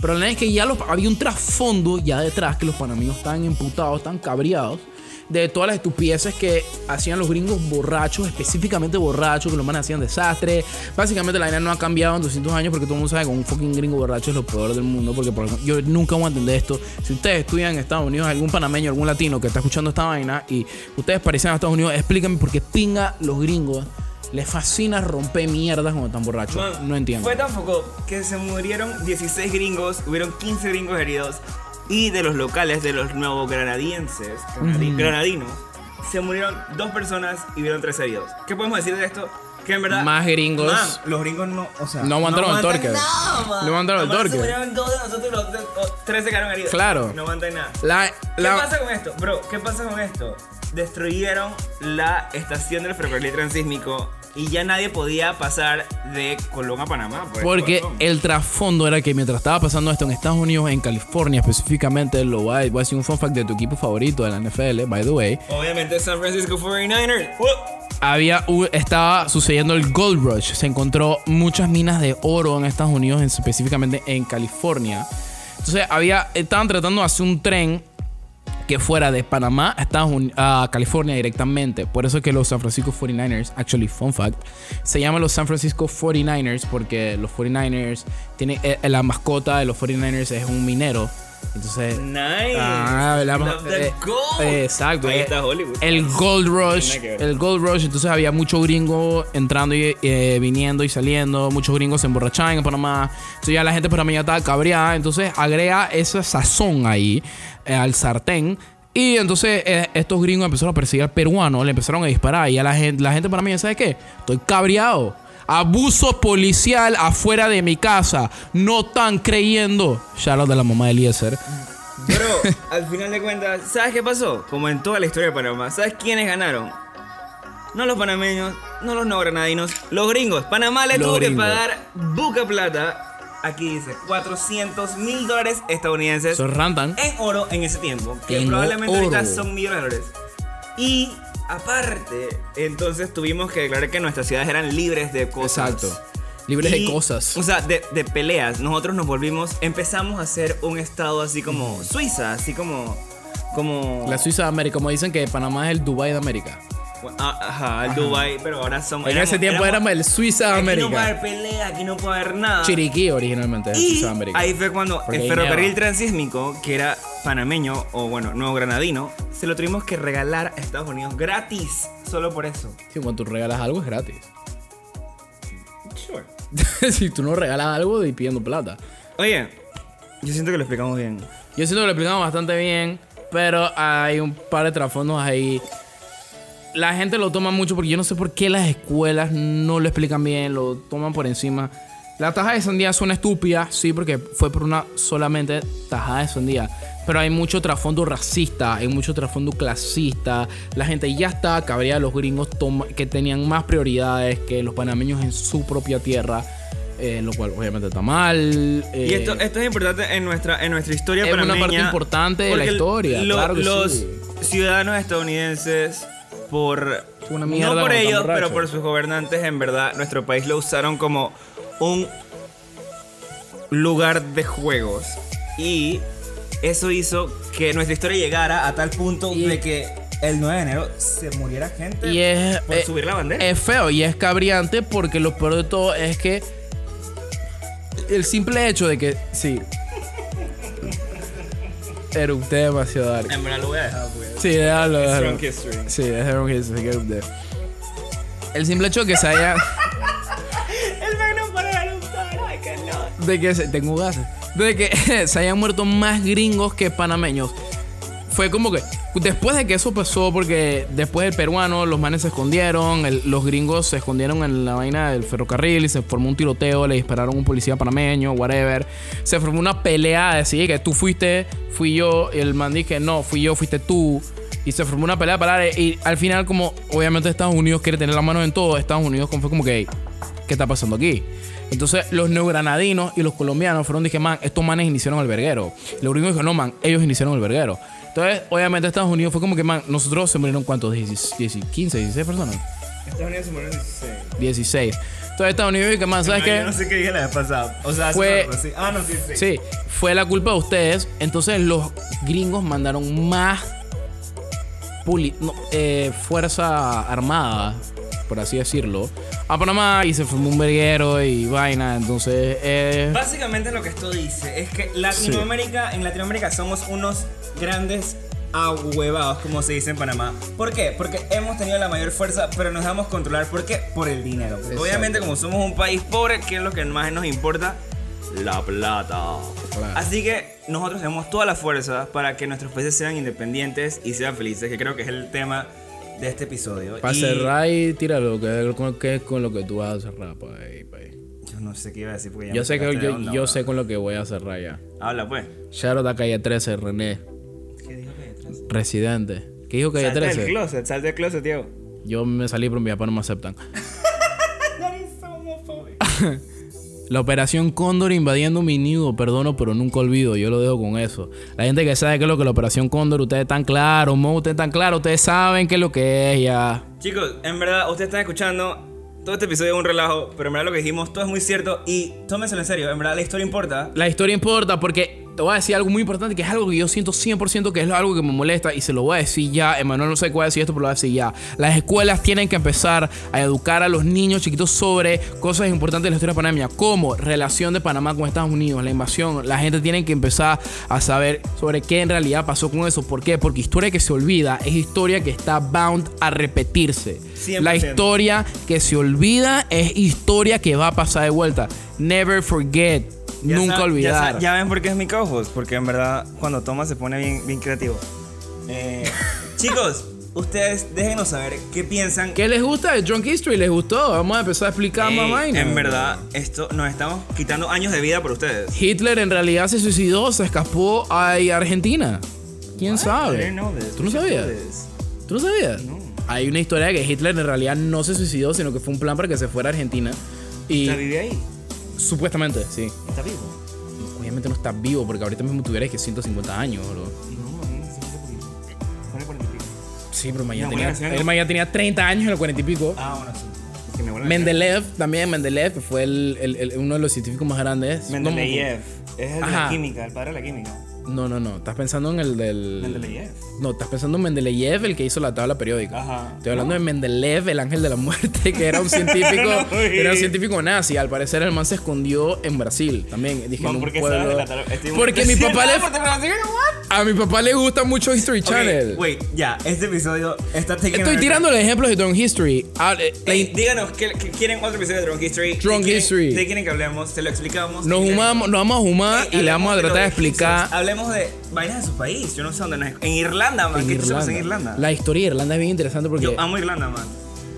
Pero la verdad es que ya había un trasfondo ya detrás que los panameños estaban imputados, estaban cabreados de todas las estupideces que hacían los gringos borrachos, específicamente borrachos, que los manes hacían desastre. Básicamente la vaina no ha cambiado en 200 años porque todo el mundo sabe que un fucking gringo borracho es lo peor del mundo. Porque por yo nunca voy a entender esto. Si ustedes estudian en Estados Unidos, algún panameño, algún latino que está escuchando esta vaina y ustedes parecen a Estados Unidos, explíquenme por qué pinga los gringos. Les fascina romper mierdas cuando están borrachos. Man, no entiendo. Fue tan foco que se murieron 16 gringos, hubieron 15 gringos heridos. Y de los locales, de los nuevos granadienses, granadi- granadinos, se murieron dos personas y hubieron tres heridos. ¿Qué podemos decir de esto? Que en verdad. Más gringos. Man, los gringos no. O sea, No aguantaron el torque. nada. No el Nomás torque. Se murieron dos de nosotros, los tres- oh, tres se quedaron heridos. Claro. No aguantan nada. La- ¿Qué la- pasa con esto? Bro, ¿qué pasa con esto? Destruyeron la estación del ferrocarril transísmico y ya nadie podía pasar de Colón a Panamá. por esta Porque el trasfondo era que mientras estaba pasando esto en Estados Unidos, en California específicamente, lo voy a, voy a decir un fun fact de tu equipo favorito de la NFL, by the way, Obviamente San Francisco 49ers. ¡Woo! había, estaba sucediendo el Gold Rush. Se encontró muchas minas de oro en Estados Unidos, en- específicamente en California. Entonces había, estaban tratando de hacer un tren que fuera de Panamá a, California directamente. Por eso es que los San Francisco 49ers, actually fun fact, se llaman los San Francisco 49ers porque los 49ers tienen eh, la mascota de los 49ers es un minero. Entonces, Nice. Ah, the eh, gold. eh, exacto. Ahí eh, está Hollywood. El Gold Rush. El Gold Rush. Entonces había mucho gringo entrando y eh, viniendo y saliendo. Muchos gringos se emborrachaban en Panamá. Entonces ya la gente panameña estaba cabreada. Entonces agrega esa sazón ahí al sartén. Y entonces eh, estos gringos empezaron a perseguir al peruano. Le empezaron a disparar. Y a la gente, la gente panameña, ¿sabe qué? Estoy cabreado. Abuso policial afuera de mi casa. No están creyendo. Shout out de la mamá de Eliezer. Bro, al final de cuentas, ¿sabes qué pasó? Como en toda la historia de Panamá, ¿sabes quiénes ganaron? No los panameños, no los no granadinos, los gringos. Panamá le Los tuvo gringos. que pagar buca plata. Aquí dice 400 mil dólares estadounidenses es rantan. en oro en ese tiempo. Que En probablemente ahorita oro. son millones de dólares. Y aparte, entonces tuvimos que declarar que nuestras ciudades eran libres de cosas. Exacto. Libres de cosas. O sea, de, de peleas. Nosotros nos volvimos, empezamos a ser un estado así como Suiza, así como. Como. La Suiza de América, como dicen que Panamá es el Dubai de América. Ah, Ajá, el Dubai, pero ahora somos. En ese tiempo éramos el Suiza de Aquí no puede haber América. pelea, aquí no puede haber nada. Chiriquí originalmente Y Suiza de América. ahí fue cuando Porque el ferrocarril transísmico, que era panameño o bueno, nuevo granadino, se lo tuvimos que regalar a Estados Unidos gratis, solo por eso. Sí, cuando tú regalas algo es gratis. Sure. si tú no regalas algo, y pidiendo plata. Oye, yo siento que lo explicamos bien. Yo siento que lo explicamos bastante bien, pero hay un par de trasfondos ahí. La gente lo toma mucho porque yo no sé por qué las escuelas no lo explican bien, lo toman por encima. La taja de sandía suena estúpida, sí, porque fue por una solamente tajada de sandía. pero hay mucho trasfondo racista, hay mucho trasfondo clasista. La gente ya está cabreada de los gringos que tenían más prioridades que los panameños en su propia tierra, eh, lo cual obviamente está mal. eh, Y esto, esto es importante en nuestra, en nuestra historia Es una panameña, parte importante de la historia, claro que los sí. ciudadanos estadounidenses, por. Una no por ellos, pero por sus gobernantes, en verdad, nuestro país lo usaron como un lugar de juegos. Y eso hizo que nuestra historia llegara a tal punto Y- de que el 9 de enero se muriera gente y es, por eh, subir la bandera. es feo y es cabriante porque lo peor de todo es que el simple hecho de que, sí. Erupté demasiado dark. en verdad lo voy a dejar porque Sí, déjalo, es déjalo. drunk history. Sí, déjalo que se quede usted. El simple hecho de que se haya. El magno para eruptar, ay que no. De que se, tengo gases. De que se hayan muerto más gringos que panameños. Fue como que. Después de que eso pasó, porque después del peruano, los manes se escondieron, el- los gringos se escondieron en la vaina del ferrocarril y se formó un tiroteo, le dispararon un policía panameño, whatever. Se formó una pelea de decir que tú fuiste, fui yo, y el man dije, no, fui yo, fuiste tú. Y se formó una pelea para y al final como obviamente Estados Unidos quiere tener la mano en todo, Estados Unidos fue como que, "Ey, ¿qué está pasando aquí? Entonces los neogranadinos y los colombianos fueron, dije, man, estos manes iniciaron el verguero. Los gringos dijeron, no, man, ellos iniciaron el verguero. Entonces, obviamente Estados Unidos fue como que, man, nosotros se murieron cuántos, 10, 10, 15, 16 personas. Estados Unidos se murió en 16. 16. Entonces Estados Unidos dijo, man, ¿sabes No, qué? Yo no sé qué dije la vez pasada. O sea, Fue- sí. Ah, no, sí, sí. Sí, fue la culpa de ustedes. Entonces los gringos mandaron más puli- no, eh, fuerza armada, por así decirlo, a Panamá y se formó un verguero y vaina. Entonces, eh, Básicamente lo que esto dice es que Latinoamérica, en Latinoamérica somos unos grandes ahuevados, como se dice en Panamá. ¿Por qué? Porque hemos tenido la mayor fuerza, pero nos dejamos controlar. ¿Por qué? Por el dinero. Obviamente, como somos un país pobre, ¿qué es lo que más nos importa? La plata. Claro. Así que nosotros tenemos toda la fuerza para que nuestros países sean independientes y sean felices, que creo que es el tema de este episodio. para Y cerrar y tíralo, que es con, que es con lo que tú vas a cerrar. pa' ahí, pa' ahí. Yo no sé qué iba a decir porque ya Yo me sé que yo, onda, yo bro. sé con lo que voy a cerrar ya. Habla pues. Shout out a calle 13, René. ¿Qué dijo que detrás? Residente. ¿Qué dijo calle Salta del 13? closet, salta del closet, tío. Yo me salí, pero mi papá no me aceptan. La operación Cóndor invadiendo mi nido, perdono, pero nunca olvido. Yo lo dejo con eso. La gente que sabe qué es lo que es la operación Cóndor, ustedes están claros, Mo, ustedes están claros, ustedes saben qué es lo que es ya. Chicos, en verdad, ustedes están escuchando. Todo este episodio es un relajo, pero en verdad lo que dijimos todo es muy cierto y tómenselo en serio. En verdad, la historia importa. La historia importa porque te voy a decir algo muy importante que es algo que yo siento 100% que es algo que me molesta y se lo voy a decir ya. Emanuel no sé cuál decir esto, pero lo voy a decir ya. Las escuelas tienen que empezar a educar a los niños chiquitos sobre cosas importantes de la historia de Panamá, como relación de Panamá con Estados Unidos, la invasión. La gente tiene que empezar a saber sobre qué en realidad pasó con eso. ¿Por qué? Porque historia que se olvida es historia que está bound a repetirse. 100%. La historia que se olvida es historia que va a pasar de vuelta. Never forget. Ya Nunca ya olvidar. sa- Ya, ven por qué es mi co-host, porque en verdad cuando toma se pone bien, bien creativo. Eh, chicos, ustedes déjenos saber qué piensan. ¿Qué les gusta de Drunk History? ¿Les gustó? Vamos a empezar a explicar Ey, más vaina. en verdad, esto nos estamos quitando años de vida por ustedes. Hitler en realidad se suicidó, se escapó a Argentina. ¿Quién sabe? ¿Tú no sabías? ¿Tú no sabías? Hay una historia de que Hitler en realidad no se suicidó, sino que fue un plan para que se fuera a Argentina. Y ¿Está vive ahí? Supuestamente, sí. ¿Está vivo? Obviamente no está vivo porque ahorita mismo tuviera que 150 años, bro. No, a mí me siento poquito. Pone 40 y pico. Sí, pero mañana tenía, él mañana tenía 30 años en el 40 y pico. Ah, bueno, sí. Es que mi abuela- Mendeleev, también Mendeleev, que fue el- el- el- uno de los científicos más grandes. No Mendeleev. Es el de la química, el padre de la química. No, no, no. Estás pensando en el del. Mendeleev. No, estás pensando en Mendeleev, el que hizo la tabla periódica. Ajá. Estoy hablando de Mendeleev, el ángel de la muerte, que era un científico. No, era un científico nazi. Al parecer, el man se escondió en Brasil. También dije Man, en un ¿por qué pueblo. la muy Porque mi papá le. tu A mi papá le gusta mucho History Channel. Ok, Wait, ya, este episodio está Estoy los ejemplos de Drunk History. Ah, eh, la Ey, in- díganos, ¿qué, qué quieren otro episodio de Drunk History? ¿De Drunk quieren- History. ¿De quieren que hablemos? Se lo explicamos. nos, humamos, nos vamos a humar Ey, y le vamos a tratar de explicar. De vainas de su país. Yo no sé dónde. no es- En Irlanda, man. en ¿Qué sabes en Irlanda. Irlanda? La historia de Irlanda es bien interesante porque. Yo amo Irlanda, man.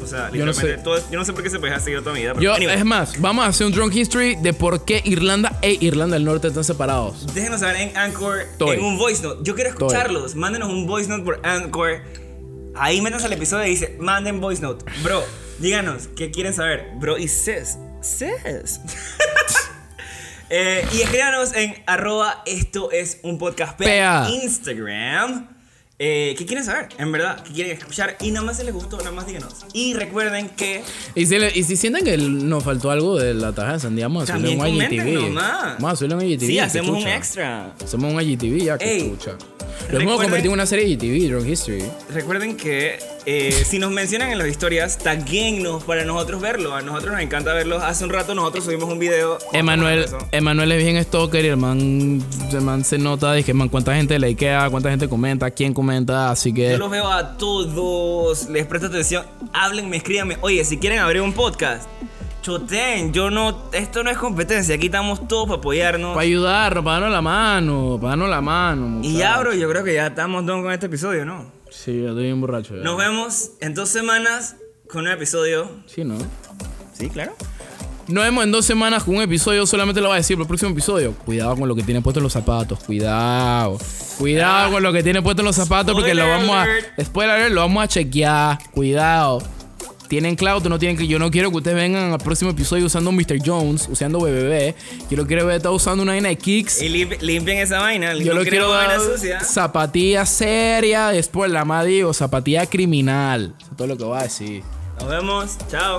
O sea, Yo no sé. todo- yo no sé por qué se puede seguir toda mi vida. Pero Yo, anyway, es más, vamos a hacer un drunk history de por qué Irlanda e Irlanda del Norte están separados. Déjenos saber en Anchor, Estoy. en un voice note. Yo quiero Estoy. escucharlos. Mándenos un voice note por Anchor. Ahí métanse al episodio y dice, manden voice note. Bro, díganos, ¿qué quieren saber? Bro, y sis. Sis. Eh, y escríbanos en arroba esto es un podcast Pea. Instagram. Eh, ¿Qué quieren saber? En verdad, ¿qué quieren escuchar? Y nada más si les gustó, nada más díganos. Y recuerden que Y si, le- y si sienten que nos faltó algo de la taja de sandía, vamos a hacerle un IGTV. Vamos a hacerle un IGTV. Sí, hacemos un extra. Hacemos un IGTV ya que Ey, escucha. Lo hemos convertido en una serie de IGTV, Drunk History. Recuerden que eh, si nos mencionan en las historias, taguennos para nosotros verlo. A nosotros nos encanta verlos. Hace un rato nosotros subimos un video. Emanuel. Emanuel es bien stalker y el man, el man se nota que man, cuánta gente likea, cuánta gente comenta, quién comenta, así que Yo los veo a todos, les presto atención, háblenme, escríbanme. Oye, si quieren abrir un podcast, choten, yo no, esto no es competencia, aquí estamos todos para apoyarnos. para ayudarnos, para darnos la mano, para darnos la mano. Y ya, bro, yo creo que ya estamos done con este episodio, ¿no? Sí, yo estoy bien borracho. ya. Nos vemos en dos semanas con un episodio. Sí, ¿no? Sí, claro. Nos vemos en dos semanas con un episodio, solamente lo voy a decir, pero el próximo episodio. Cuidado con lo que tiene puesto en los zapatos, cuidado. Cuidado con lo que tiene puesto en los zapatos porque lo vamos alert. a... Spoiler alert, lo vamos a chequear. Cuidado. ¿Tienen cloud o no tienen cloud? Yo no quiero que ustedes vengan al próximo episodio usando Mr. Jones, usando BBB. Yo lo quiero ver estar usando una vaina de kicks. Y limpi- limpien esa vaina, Yo no lo quiero dar sucia. zapatilla seria, después la más digo, zapatilla criminal. Eso es todo lo que voy a decir. Nos vemos, chao.